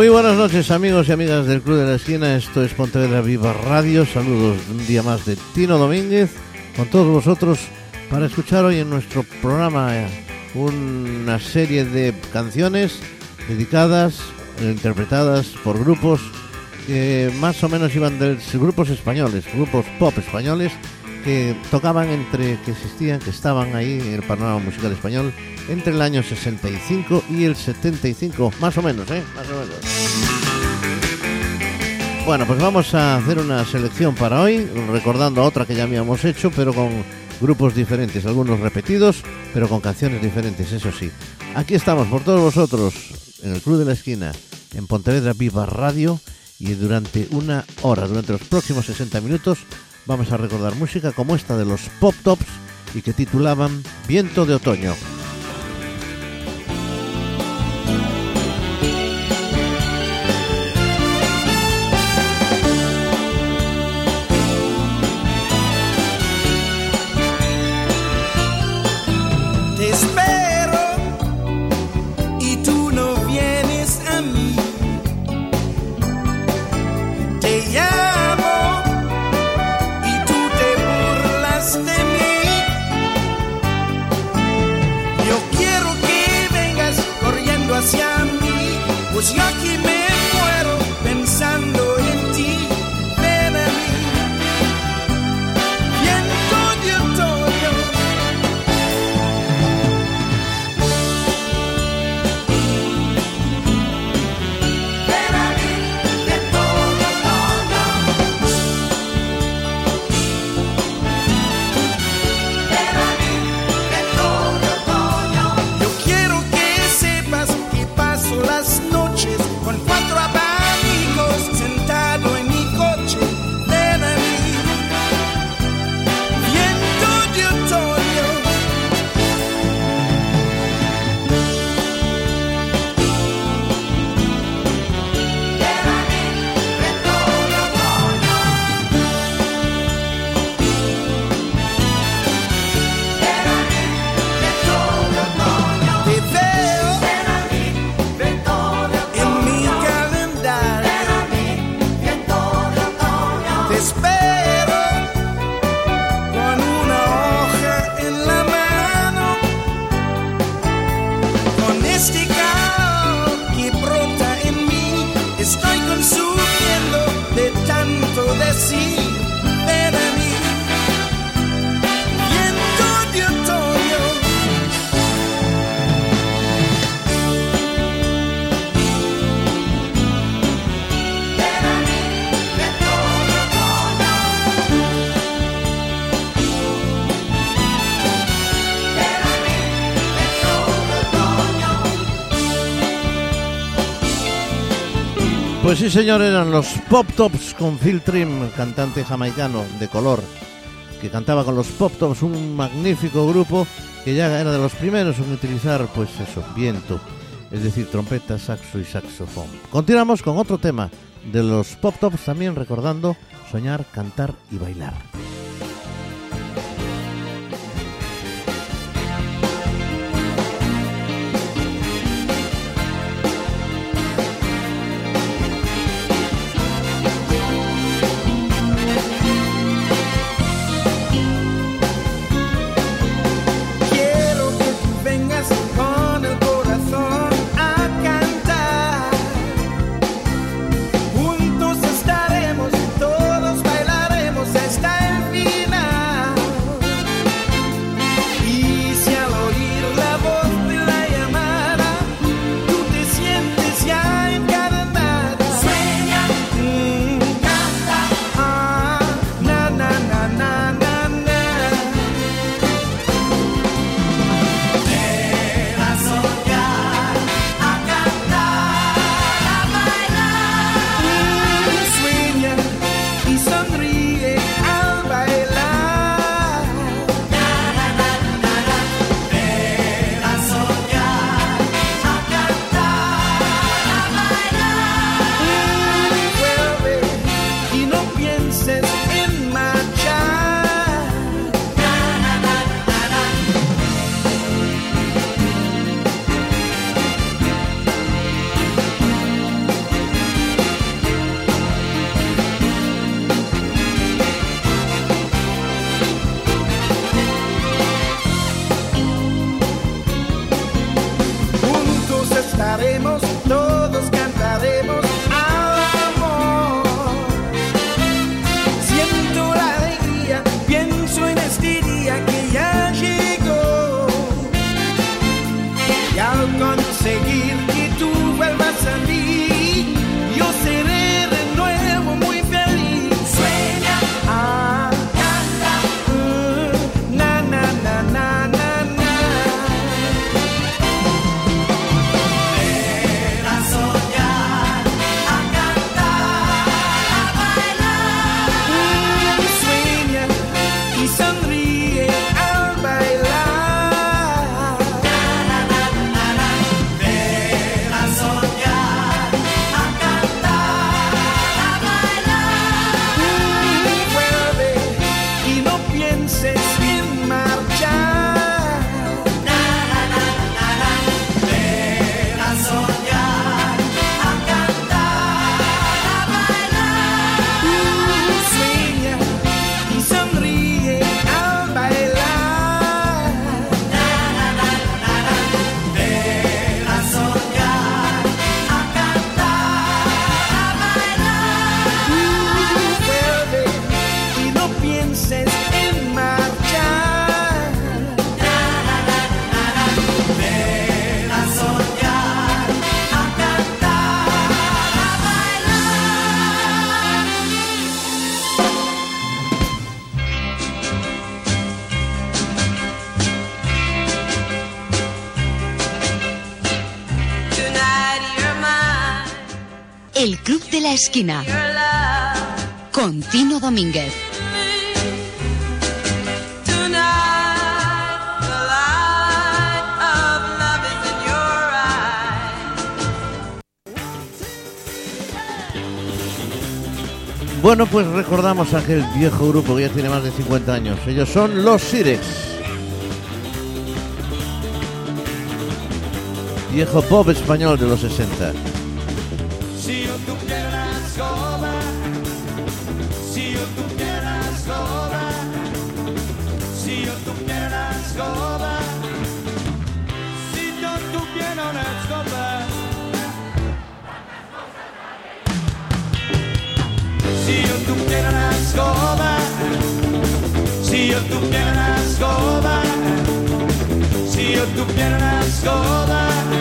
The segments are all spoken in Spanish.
Muy buenas noches amigos y amigas del Club de la Esquina, esto es Pontevedra Viva Radio, saludos un día más de Tino Domínguez con todos vosotros para escuchar hoy en nuestro programa una serie de canciones dedicadas, interpretadas por grupos que más o menos iban de grupos españoles, grupos pop españoles que tocaban entre, que existían, que estaban ahí en el panorama musical español entre el año 65 y el 75, más o menos, ¿eh? Más o menos. Bueno, pues vamos a hacer una selección para hoy, recordando a otra que ya habíamos hecho, pero con grupos diferentes, algunos repetidos, pero con canciones diferentes, eso sí. Aquí estamos por todos vosotros, en el Club de la Esquina, en Pontevedra Viva Radio, y durante una hora, durante los próximos 60 minutos, vamos a recordar música como esta de los Pop Tops y que titulaban Viento de Otoño. Sí, señor, eran los Pop Tops con Phil Trim, cantante jamaicano de color, que cantaba con los Pop Tops, un magnífico grupo que ya era de los primeros en utilizar, pues eso, viento, es decir, trompeta, saxo y saxofón. Continuamos con otro tema de los Pop Tops, también recordando soñar, cantar y bailar. Esquina con Tino Domínguez. Bueno, pues recordamos a aquel viejo grupo que ya tiene más de 50 años. Ellos son los Sirex. Viejo pop español de los 60. Si yo tuviera una escoba. Si yo tuviera la escoba, si yo tuviera la escoba, si yo tuviera la escoba.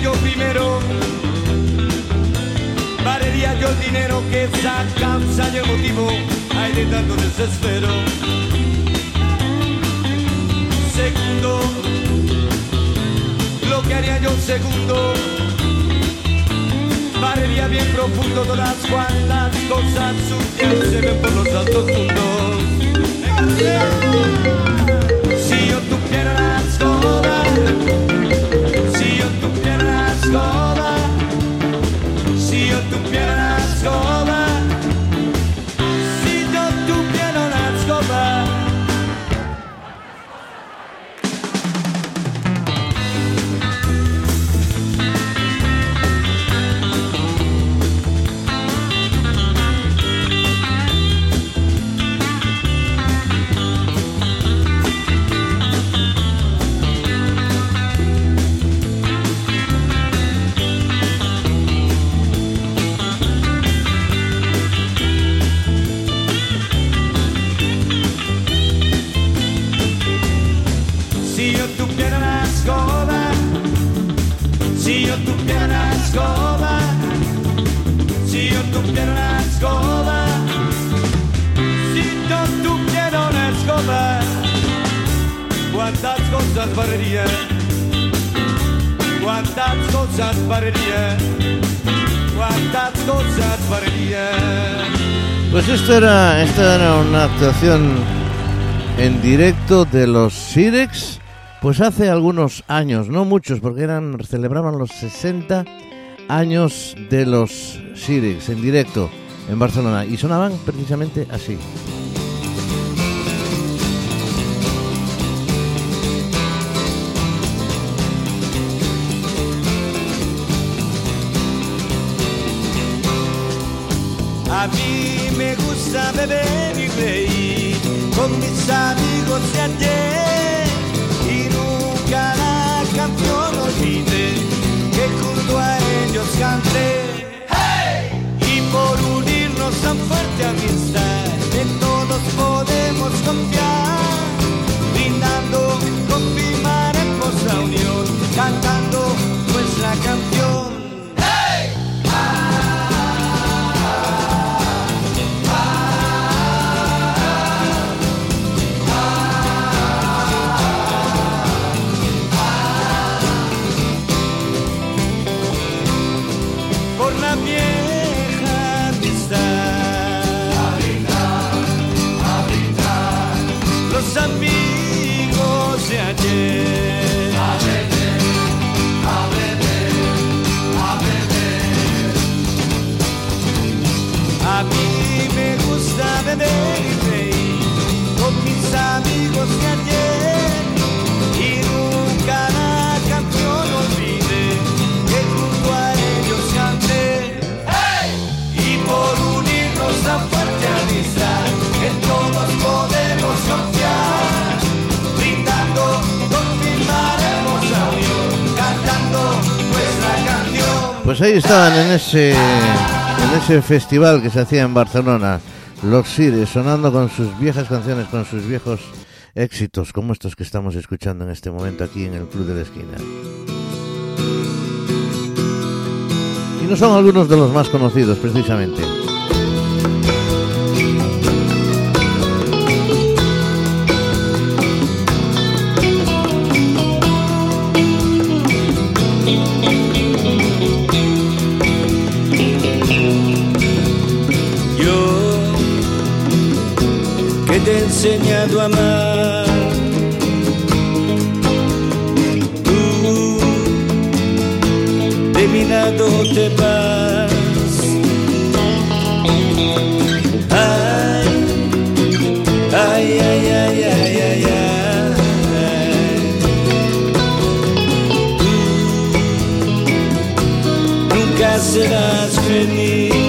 Yo primero. Valería yo el dinero que esa causa y el motivo. Hay de tanto desespero. Segundo Lo que haría yo segundo. Parería bien profundo todas cuantas cosas sucias se ven por los altos mundos. Si yo tuviera la escoba, si yo tuviera Pues esto era, esta era una actuación en directo de los Sirex, pues hace algunos años, no muchos, porque eran celebraban los 60 años de los Sirex en directo en Barcelona y sonaban precisamente así. Me gusta beber y reír con mis amigos de ayer y nunca la canción olvide que junto a ellos canté. Estaban en ese, en ese festival que se hacía en Barcelona, los Sires, sonando con sus viejas canciones, con sus viejos éxitos, como estos que estamos escuchando en este momento aquí en el Club de la Esquina. Y no son algunos de los más conocidos, precisamente. He enseñado a amar. Tú de mi lado te vas. Ay, ay, ay, ay, ay, ay, ay. Tú nunca serás feliz.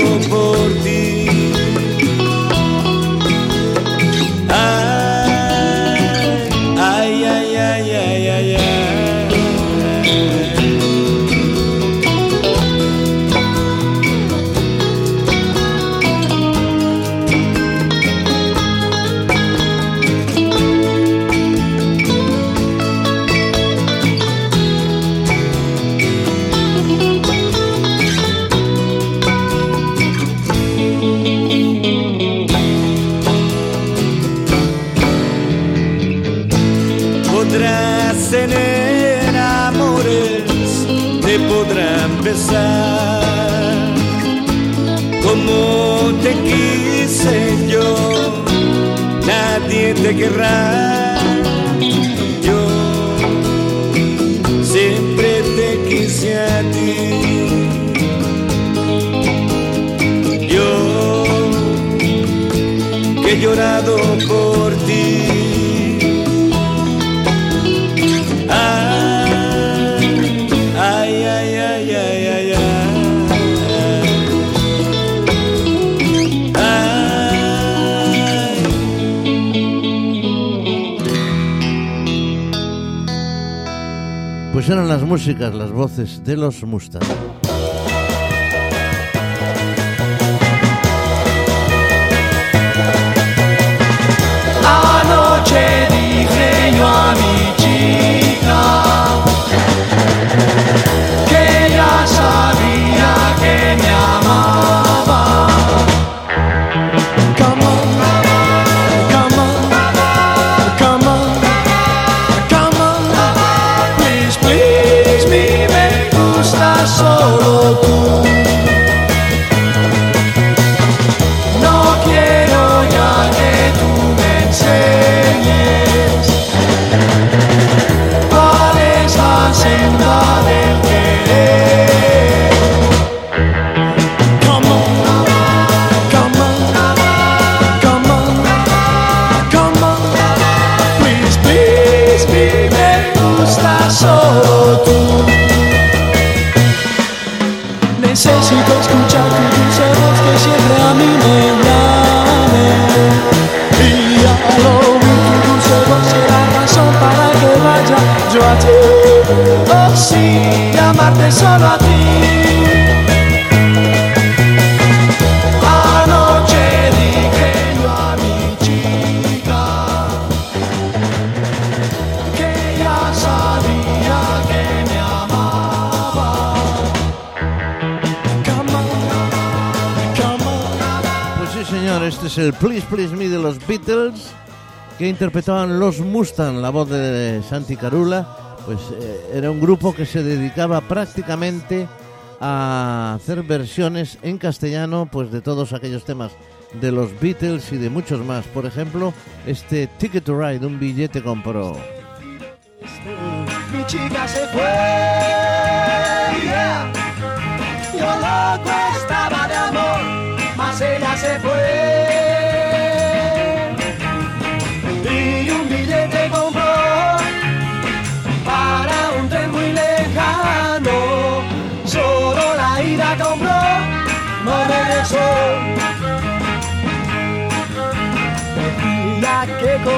He querrá. Yo siempre te quise a ti. Yo que he llorado por eran las músicas, las voces de los Mustang. Amarte solo a ti. Anoche dije yo a mi chica que ya sabía que me amaba. Come on, come on. Pues sí, señor, este es el Please Please Me de los Beatles que interpretaban los Mustang, la voz de Santi Carula. Pues eh, era un grupo que se dedicaba prácticamente a hacer versiones en castellano pues de todos aquellos temas de los Beatles y de muchos más. Por ejemplo, este Ticket to Ride, un billete compró.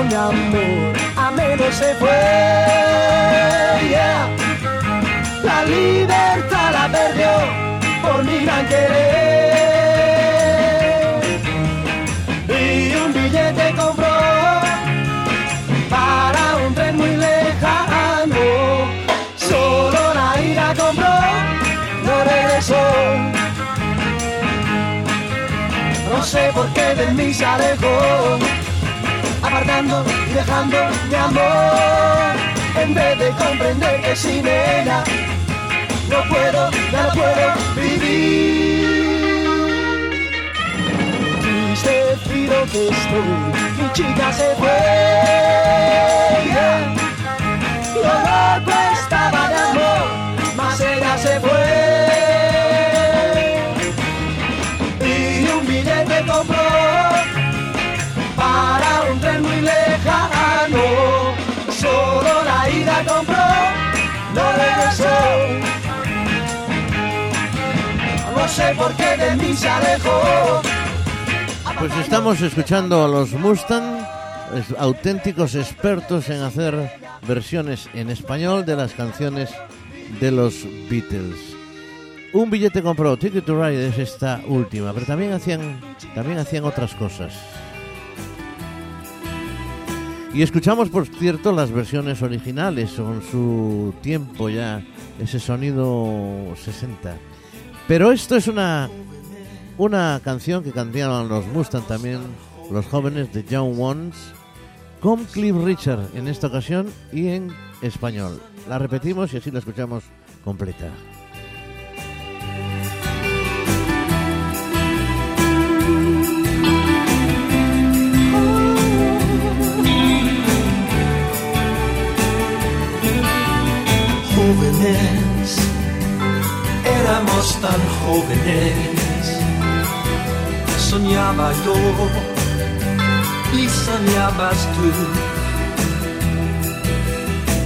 Mi amor a menos se fue. La libertad la perdió por mi gran querer. Y un billete compró para un tren muy lejano. Solo la ida compró, no regresó. No sé por qué de mí se alejó apartando y dejando mi amor en vez de comprender que sin ella no puedo, ya no puedo vivir. Tristecido que estoy, mi chica se fue. yeah. Yo loco estaba de amor, mas ella se fue. Compró, regresó. No sé por qué de mí se alejó. Pues estamos escuchando a los Mustang, auténticos expertos en hacer versiones en español de las canciones de los Beatles. Un billete compró, Ticket to Ride es esta última, pero también hacían, también hacían otras cosas. Y escuchamos, por cierto, las versiones originales con su tiempo ya, ese sonido 60. Pero esto es una una canción que cantaban los Mustang también, los jóvenes de John Ones, con Cliff Richard en esta ocasión y en español. La repetimos y así la escuchamos completa. Tan jóvenes. Soñaba yo y soñabas tú.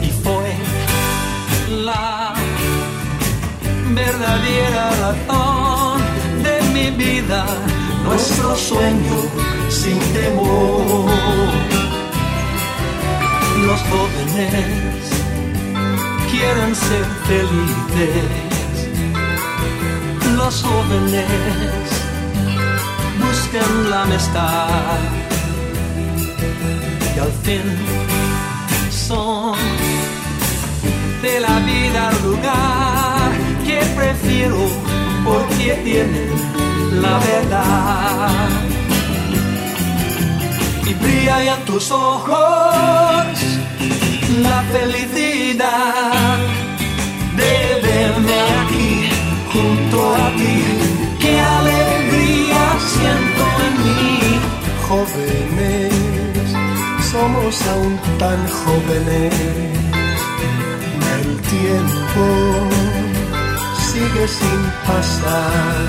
Y fue la verdadera razón de mi vida, nuestro sueño sin temor. Los jóvenes quieren ser felices. Los jóvenes. Buscan la amistad y al fin son de la vida lugar que prefiero porque tienen la verdad. Y brilla en tus ojos la felicidad de verme aquí junto a ti. Qué alegría siento en mí. Jóvenes, somos aún tan jóvenes. El tiempo sigue sin pasar.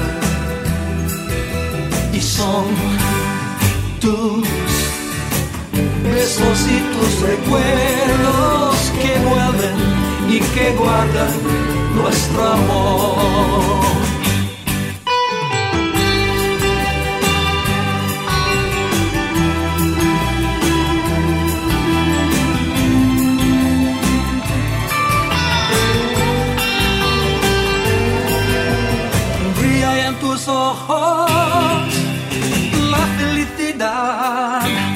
Y son tus besos y tus recuerdos que vuelven y que guardan nuestro amor. Ojos la felicidad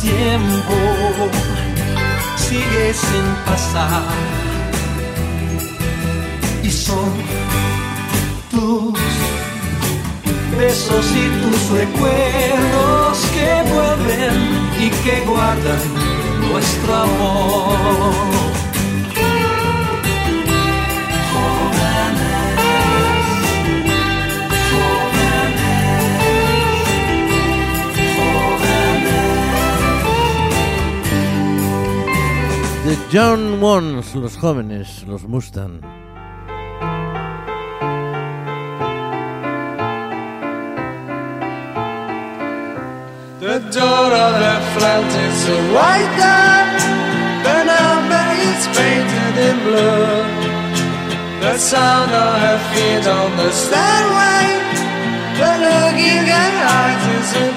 tiempo sigue sin pasar y son tus besos y tus recuerdos que vuelven y que guardan nuestro amor. John Ones, los jóvenes, los Mustang. The dawn of the flat is a white. The number is painted in blue. The sound of her feet on the stairway. The look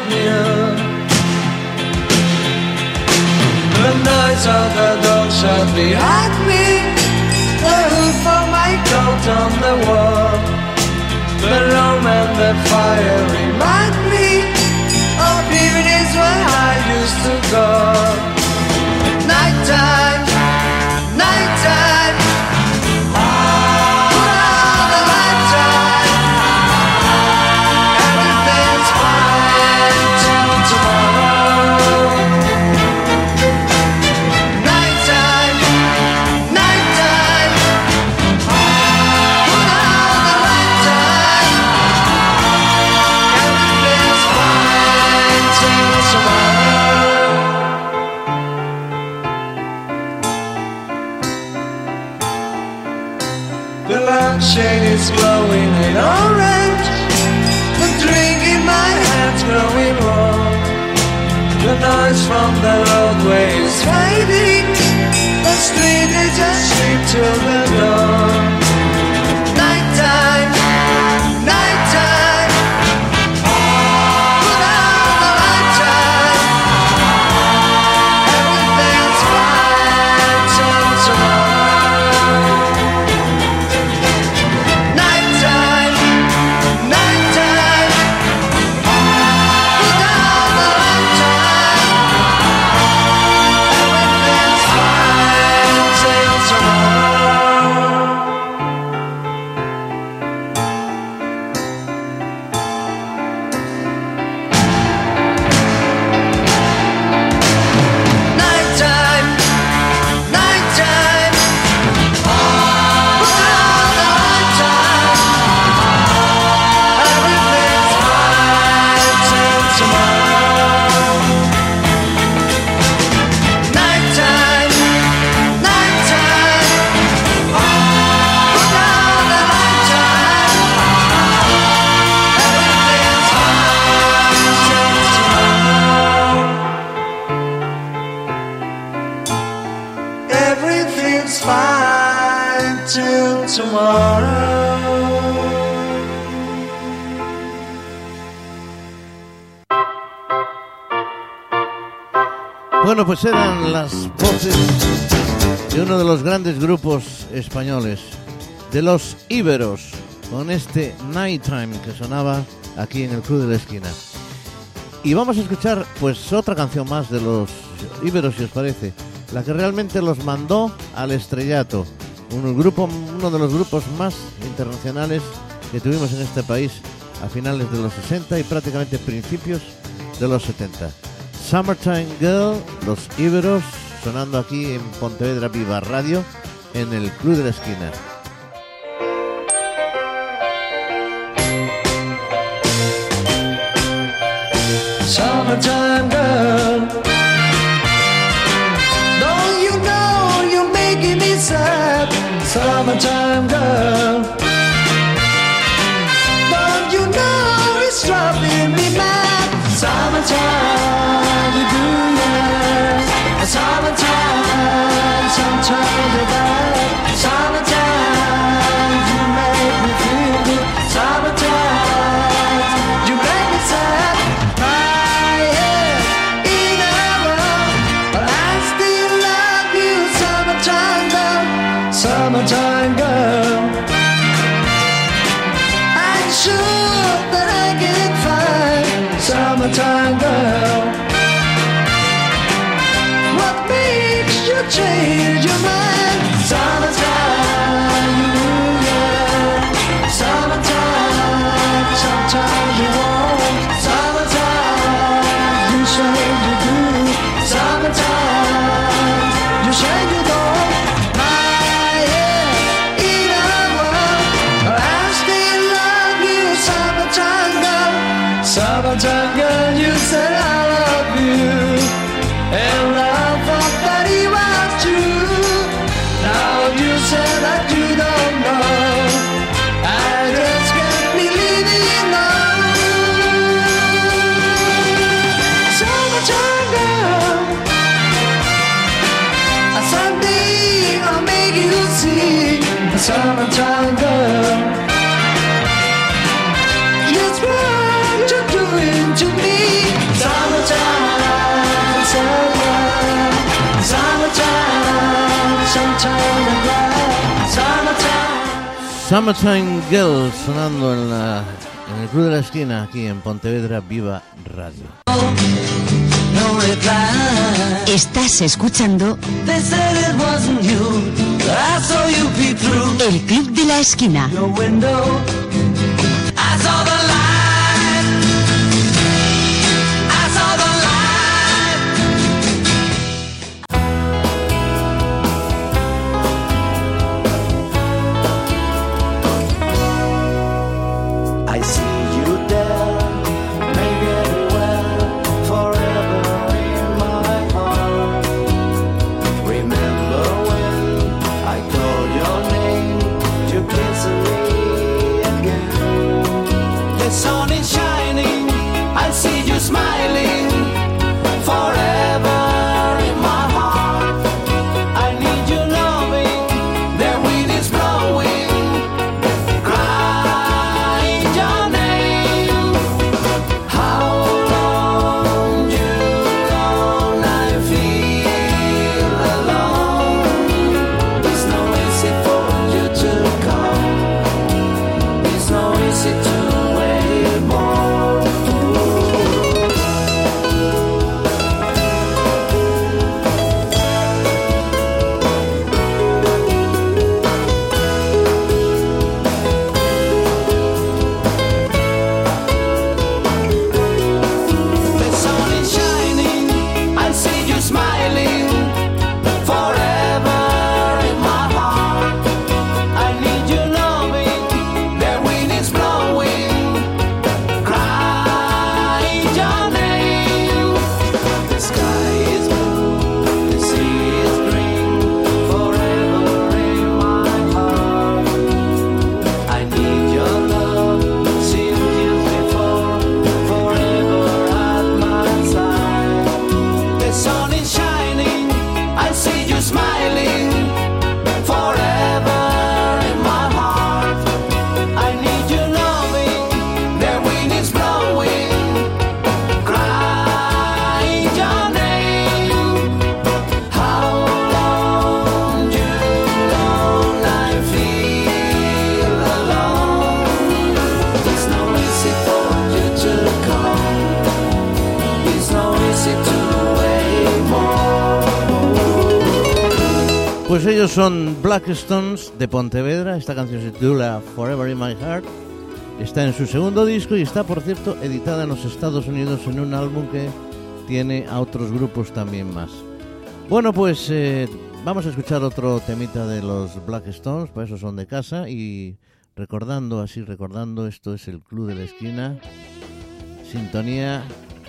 new. The noise of the dog shut behind me. The hoof of my coat on the wall. The room and the fire remind me of evenings when I used to go. Lampshade is glowing in orange. The drink in my hand's growing warm. The noise from the roadway is fading. The street is a street till the dawn. Grandes grupos españoles, de los Íberos, con este Nighttime que sonaba aquí en el Club de la Esquina. Y vamos a escuchar pues otra canción más de los Íberos, si os parece, la que realmente los mandó al estrellato, un grupo, uno de los grupos más internacionales que tuvimos en este país a finales de los 60 y prácticamente principios de los 70. Summertime Girl, los Íberos, sonando aquí en Pontevedra Viva Radio, en el Club de la Esquina. Summertime girl. Don't you know you're making me sad? Summertime girl. Don't you know it's driving me mad? Summertime, you do yeah. Summertime, sometimes you're bad. Summertime Girl sonando en, la, en el Club de la Esquina aquí en Pontevedra Viva Radio. No reply. Estás escuchando They said it wasn't you. but I saw you peep through El Club de la Esquina. Pues ellos son Blackstones de Pontevedra. Esta canción se titula Forever in My Heart. Está en su segundo disco y está, por cierto, editada en los Estados Unidos en un álbum que tiene a otros grupos también más. Bueno, pues eh, vamos a escuchar otro temita de los Blackstones, para eso son de casa y recordando, así recordando, esto es el Club de la Esquina, Sintonía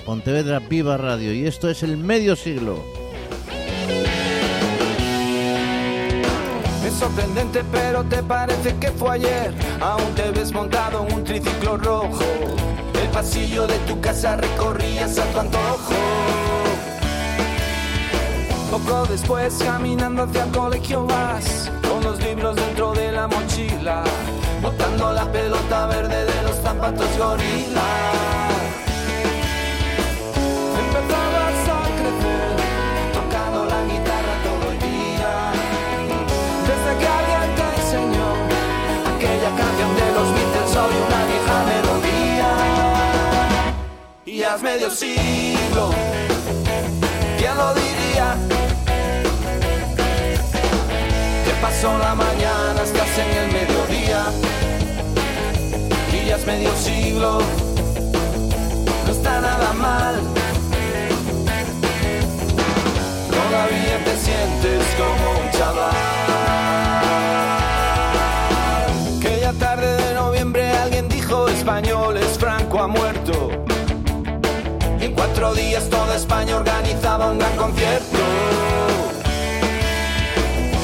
Pontevedra Viva Radio y esto es el medio siglo. Sorprendente, pero te parece que fue ayer. Aún te ves montado en un triciclo rojo. El pasillo de tu casa recorrías a tu antojo. Poco después, caminando hacia el colegio vas, con los libros dentro de la mochila, botando la pelota verde de los zapatos gorila. Medio siglo. ¿Quién lo diría? Que pasó la mañana, estás en el mediodía. Y medio siglo. No está nada mal. Todavía te sientes como un chaval. Aquella tarde de noviembre alguien dijo españoles, cuatro días toda España organizaba un gran concierto.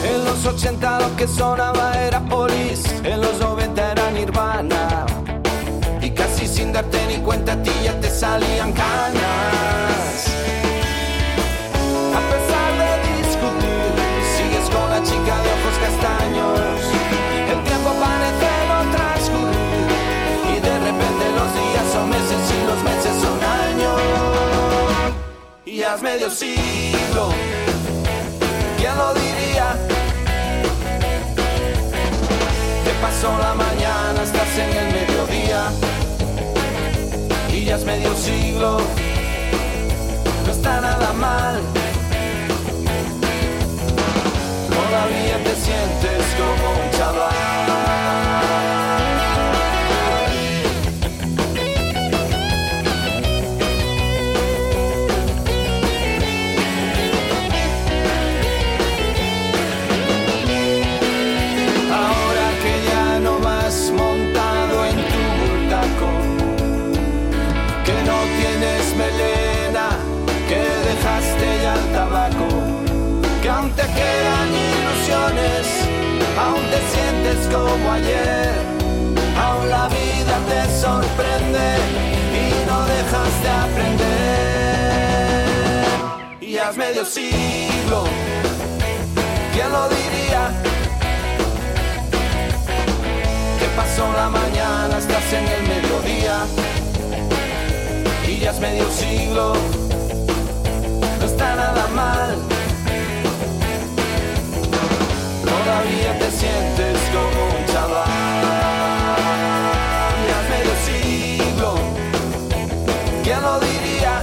En los 80 lo que sonaba era Polis, en los 90 era Nirvana. Y casi sin darte ni cuenta a ti ya te salían canas. Es medio siglo, ¿quién lo diría? Que pasó la mañana, estás en el mediodía y ya es medio siglo. No está nada mal. Todavía te sientes como como ayer, aún la vida te sorprende y no dejas de aprender. Y ya es medio siglo, ¿quién lo diría? que pasó la mañana, estás en el mediodía y ya es medio siglo, no está nada mal. Todavía sientes como un chaval. Ya es medio siglo, ¿quién lo diría?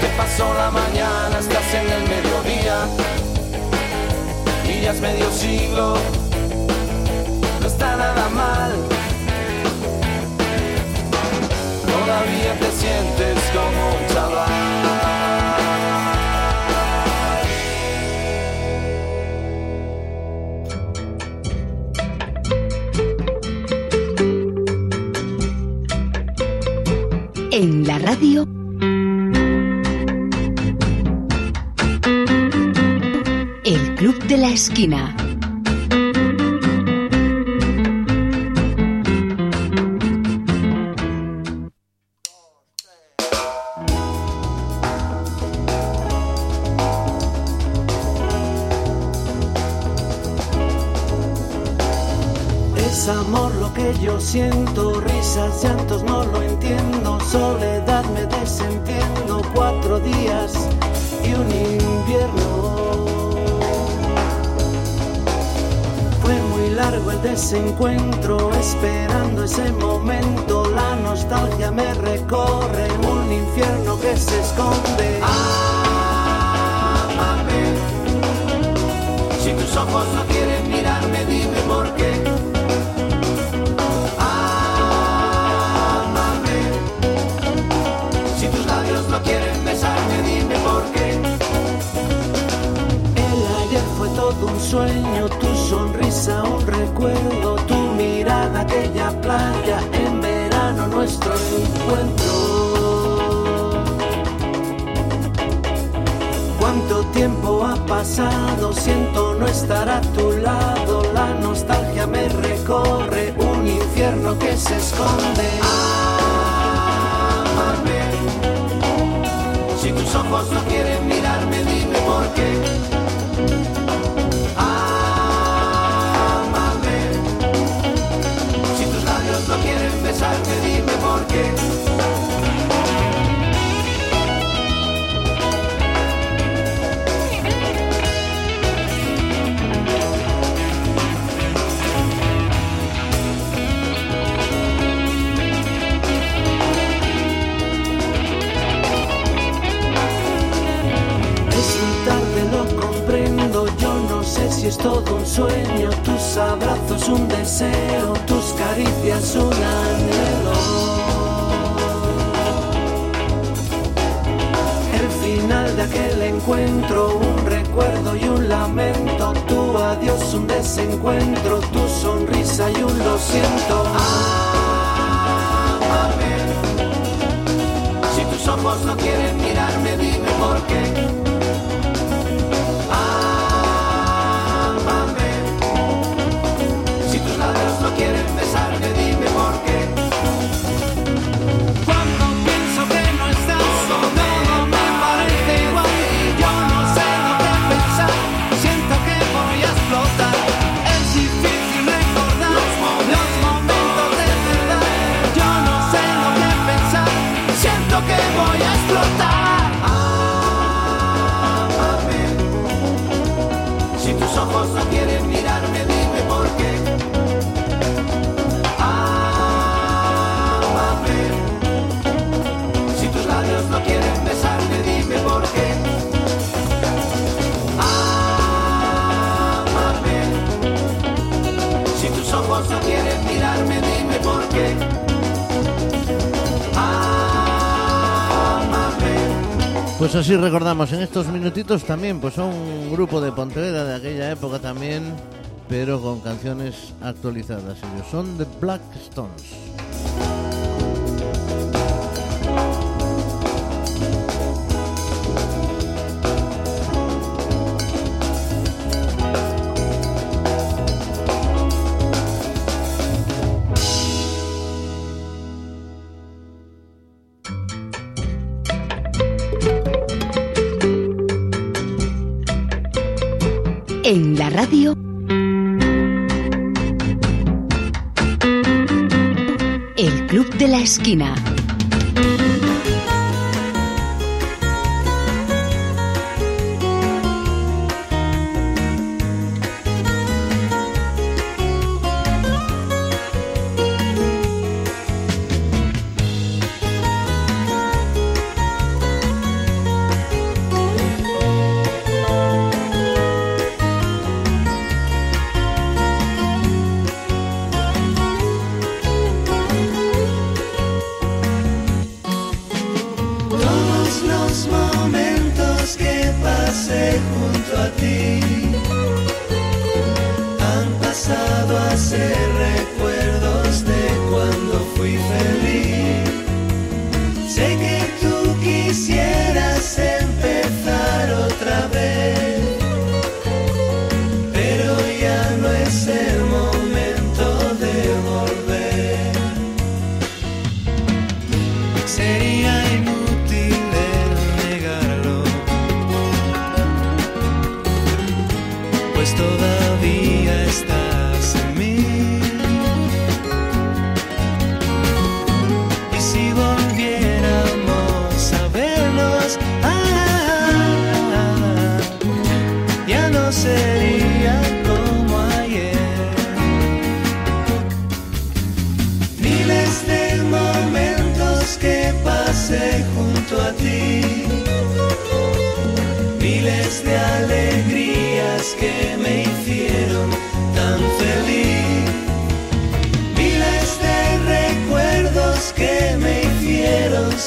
Que pasó la mañana, estás en el mediodía y ya medio siglo, no está nada mal. Todavía te sientes En la radio. El Club de la Esquina. Es amor lo que yo siento, desencuentro, esperando ese momento, la nostalgia me recorre, un infierno que se esconde. Siento no estar a tu lado, la nostalgia me recorre, un infierno que se esconde. Ámame. Si tus ojos no quieren mirarme, dime por qué. Ámame. Si tus labios no quieren besarme, dime house in pues así recordamos en estos minutitos también, pues son un grupo de Pontevedra de aquella época también, pero con canciones actualizadas. Ellos son The Black radio El Club de la Esquina.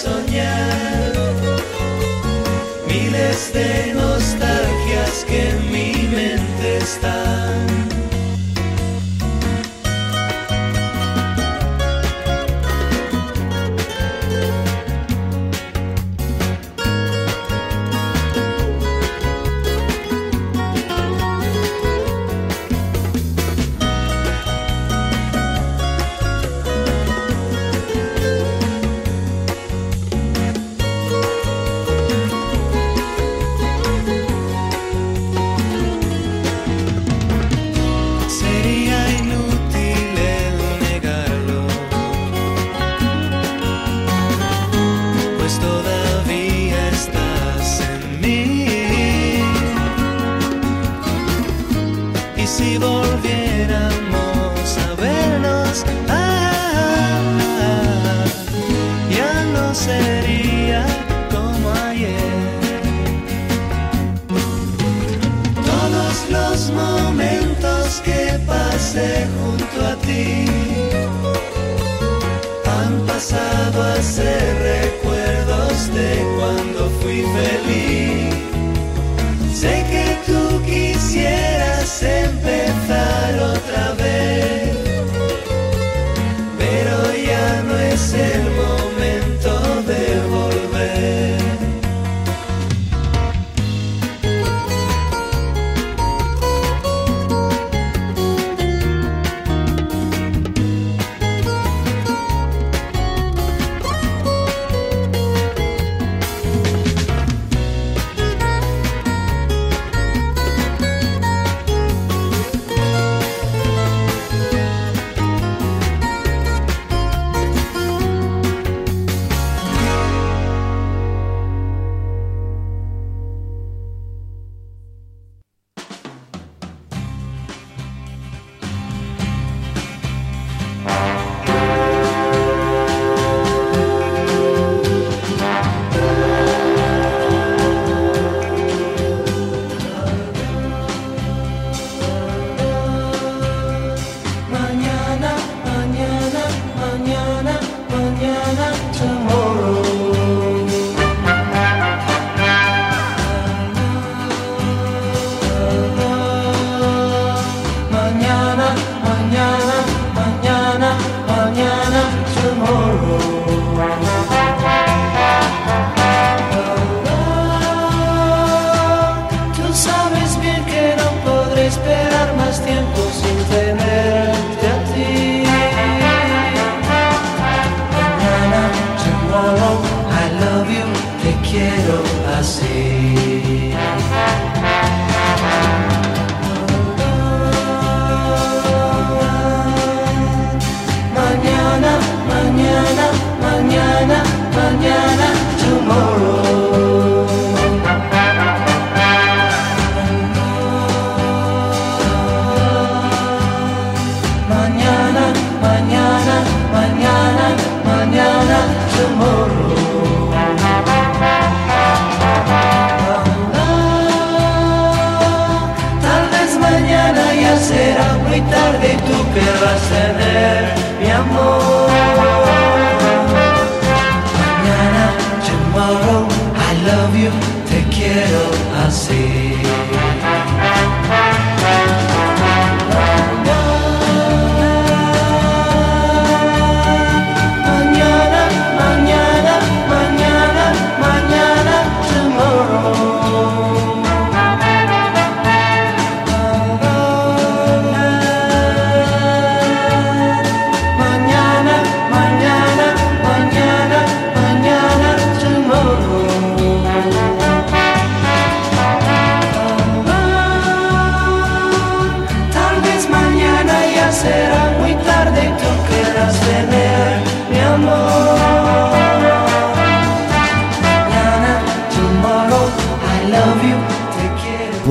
sun.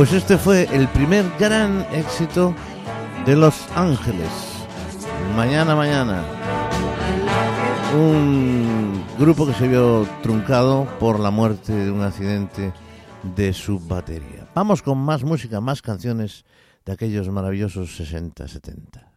Pues este fue el primer gran éxito de Los Ángeles. Mañana, mañana. Un grupo que se vio truncado por la muerte de un accidente de su batería. Vamos con más música, más canciones de aquellos maravillosos 60-70.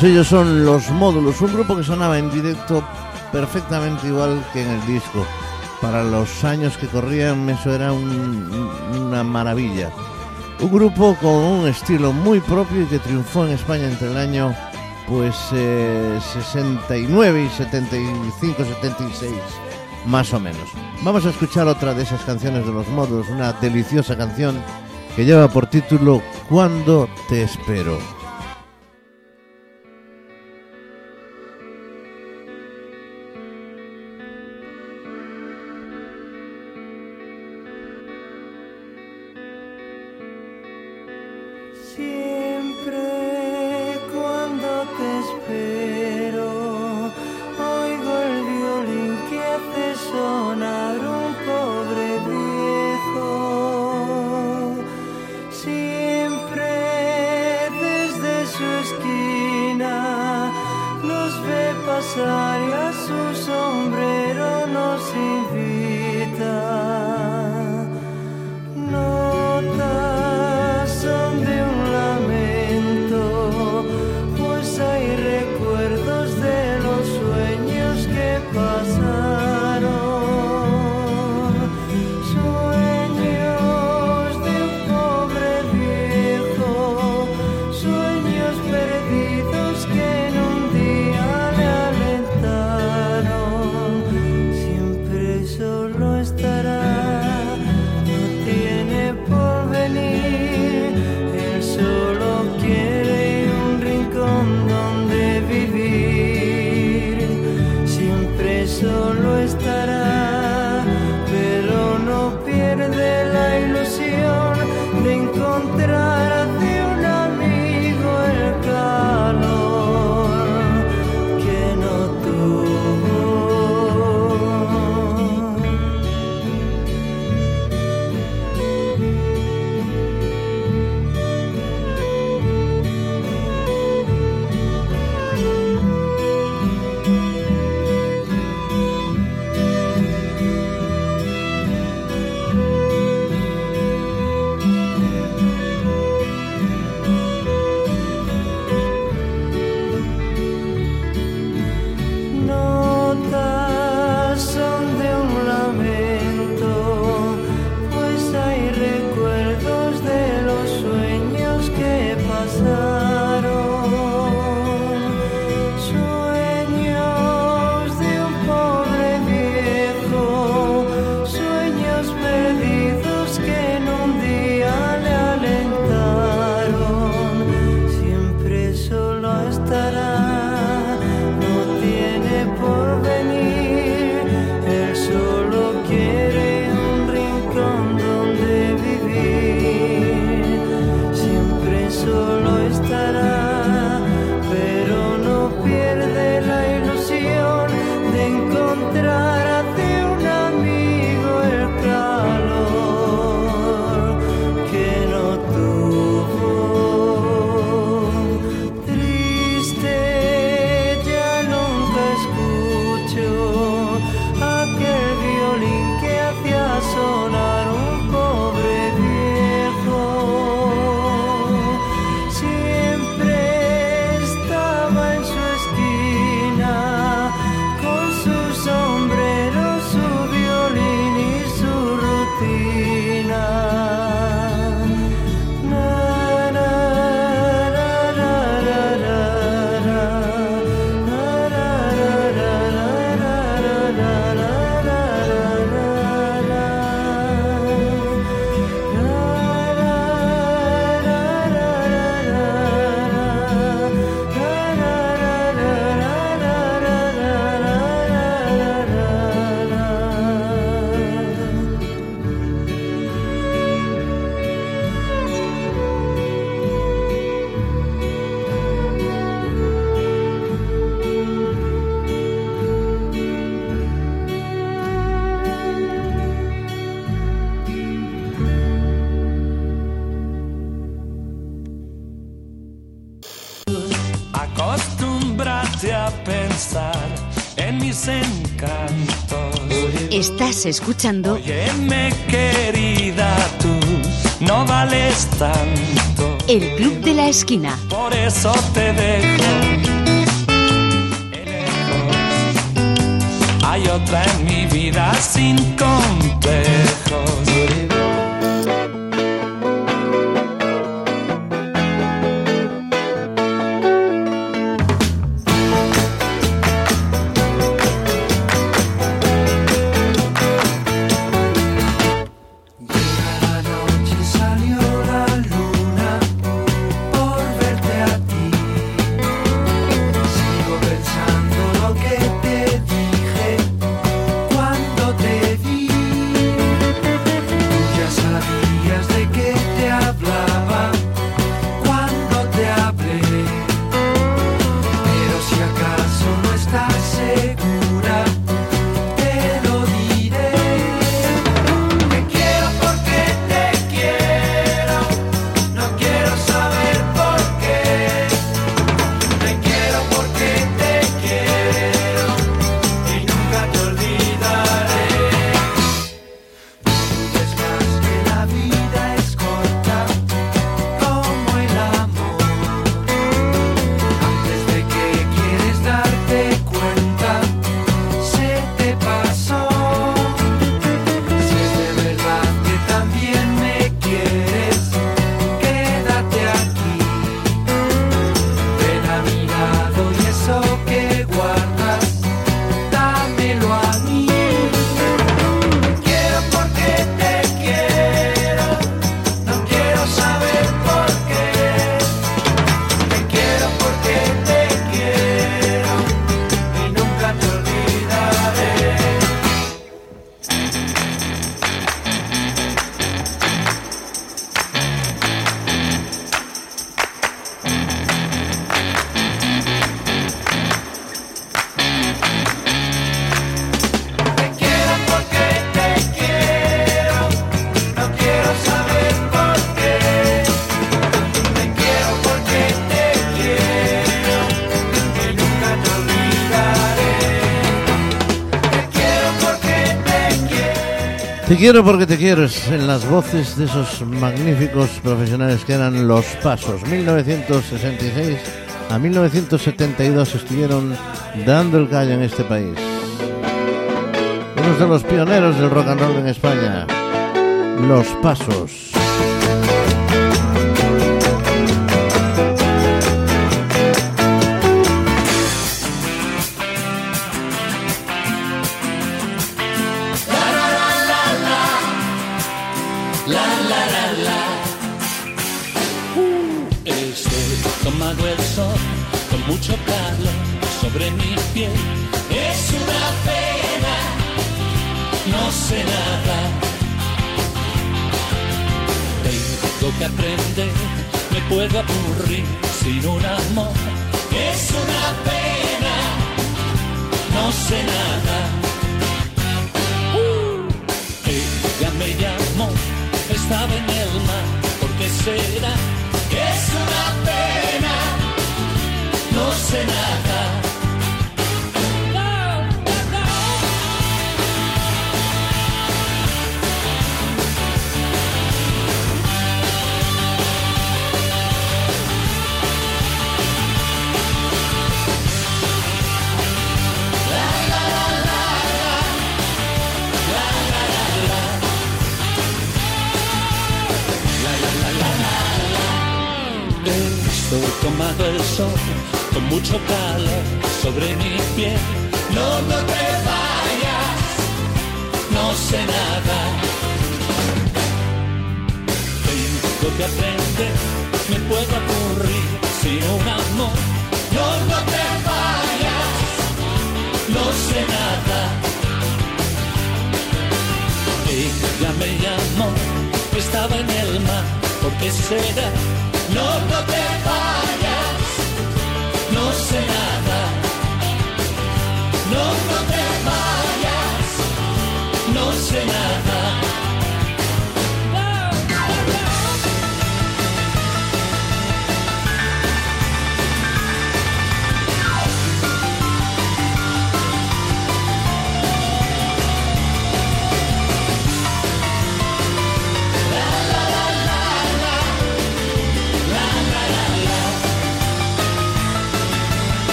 Pues ellos son Los Módulos, un grupo que sonaba en directo perfectamente igual que en el disco. Para los años que corrían eso era un- una maravilla. Un grupo con un estilo muy propio y que triunfó en España entre el año pues eh, 69 y 75, 76, más o menos. Vamos a escuchar otra de esas canciones de los módulos, una deliciosa canción que lleva por título Cuando te espero. Pasar su sombrero nos invita. Estás escuchando. Óyeme, querida, tú no vales tanto. El Club de la Esquina. Por eso te dejo. Hay otra en mi vida sin complejos. Quiero. Porque te quiero es en las voces de esos magníficos profesionales que eran Los Pasos. 1966 a 1972 estuvieron dando el callo en este país. Unos de los pioneros del rock and roll en España. Los Pasos. Sobre mi piel. Es una pena, no sé nada. Tengo que aprender, me puedo aburrir sin un amor. Es una pena, no sé nada. Ella me llamó, estaba en el mar, ¿por qué será? Es una pena, no sé nada. Estoy tomando el sol con mucho calor sobre mi piel. No, no te vayas, no sé nada. Tengo que aprender, me puedo aburrir sin un amor. No, no te vayas, no sé nada. Ella me llamó, estaba en el mar, ¿por qué será? No, no te vayas, no sé nada. No, no te vayas, no sé nada.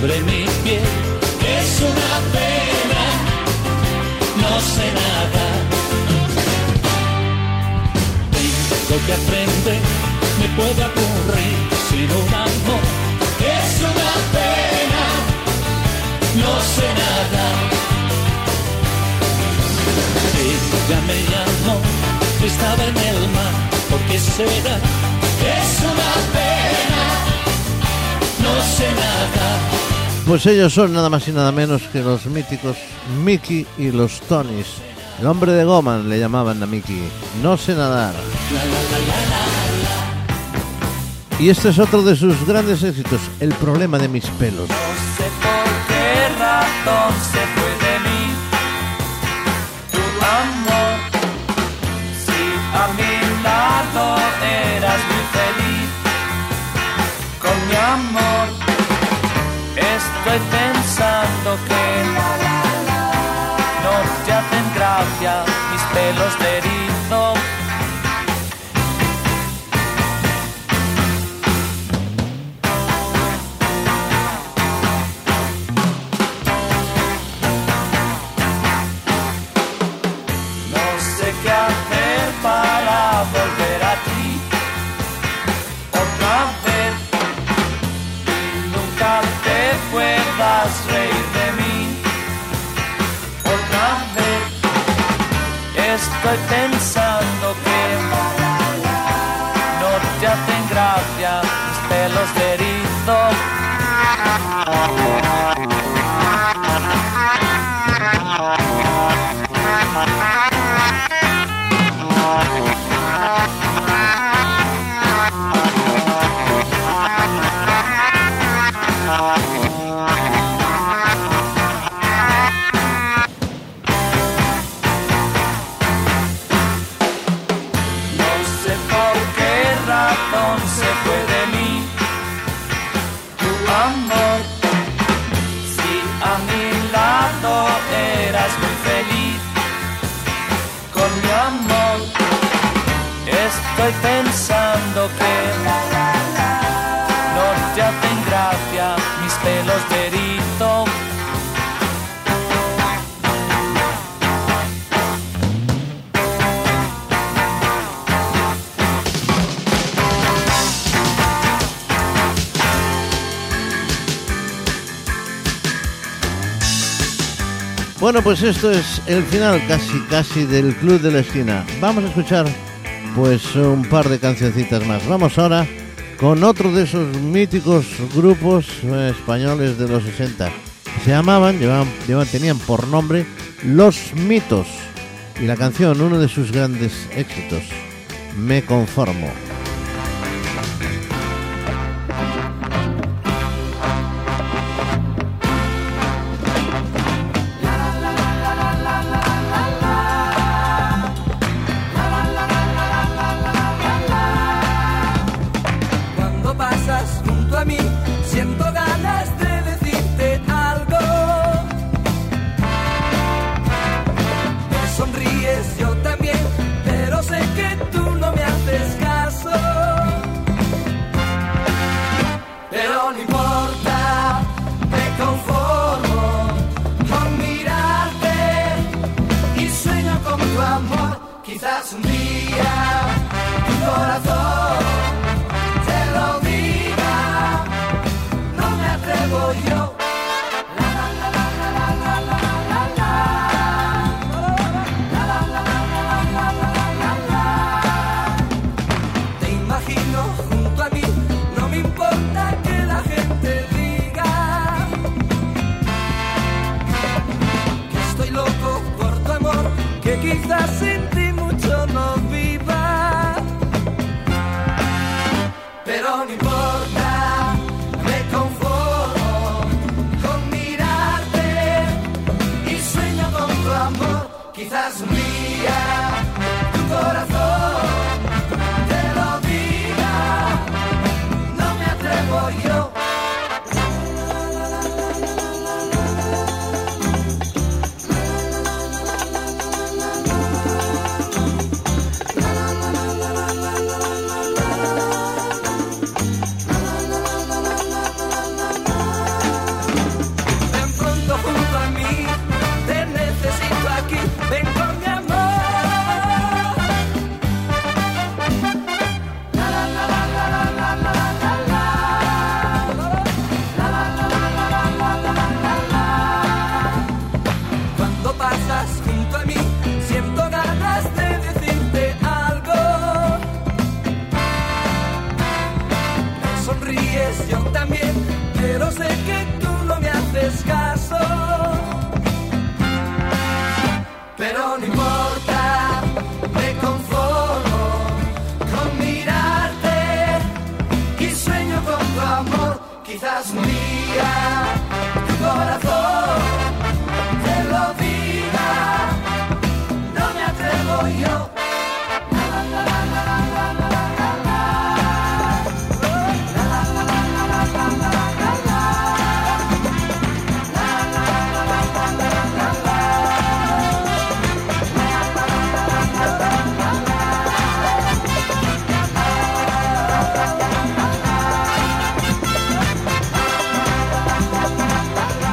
Sobre mi piel. Es una pena, no sé nada. Tengo que aprender, me puede ocurrir sin un amor. Es una pena, no sé nada. Ella me llamó, estaba en el mar, ¿por qué será? Es una pena, no sé nada. Pues ellos son nada más y nada menos que los míticos Mickey y los Tonys. El hombre de goma le llamaban a Mickey. No sé nadar. Y este es otro de sus grandes éxitos, El problema de mis pelos. No sé por qué razón se fue de mí tu amor. Si a mi lado eras muy feliz con mi amor, Το ότι μαλακά, νομίζω είναι γραφία, μις πελός περί. Estoy pensando que no te hacen gracia mis pelos de. No te hacen gracia mis pelos de. Bueno, pues esto es el final casi, casi del Club de la Esquina. Vamos a escuchar pues un par de cancioncitas más. Vamos ahora con otro de esos míticos grupos eh, españoles de los 60. Se llamaban, llevaban, llevaban- tenían por nombre Los Mitos. Y la canción, uno de sus grandes éxitos, Me Conformo.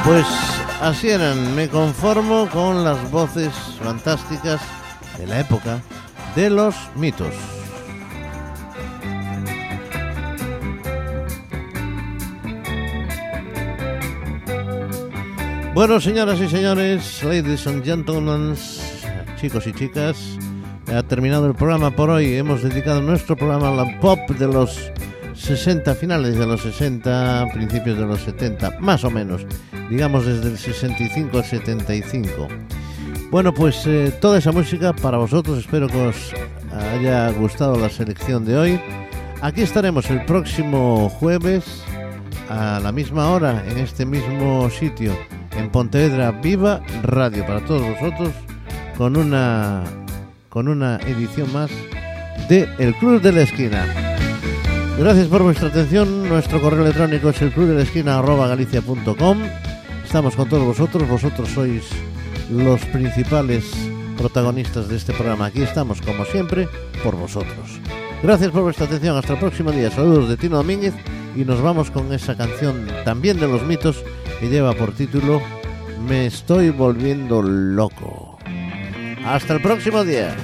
Pues así eran, me conformo con las voces fantásticas de la época de los mitos. Bueno, señoras y señores, ladies and gentlemen, chicos y chicas, ha terminado el programa por hoy. Hemos dedicado nuestro programa a la pop de los 60, finales de los 60, principios de los 70, más o menos, digamos desde el 65 al 75. Bueno, pues eh, toda esa música para vosotros, espero que os haya gustado la selección de hoy. Aquí estaremos el próximo jueves a la misma hora en este mismo sitio en Pontevedra Viva Radio para todos vosotros con una con una edición más de El Club de la Esquina. Gracias por vuestra atención. Nuestro correo electrónico es el club de la esquina. Estamos con todos vosotros. Vosotros sois los principales protagonistas de este programa. Aquí estamos, como siempre, por vosotros. Gracias por vuestra atención. Hasta el próximo día. Saludos de Tino Domínguez y nos vamos con esa canción también de los mitos que lleva por título Me estoy volviendo loco. Hasta el próximo día.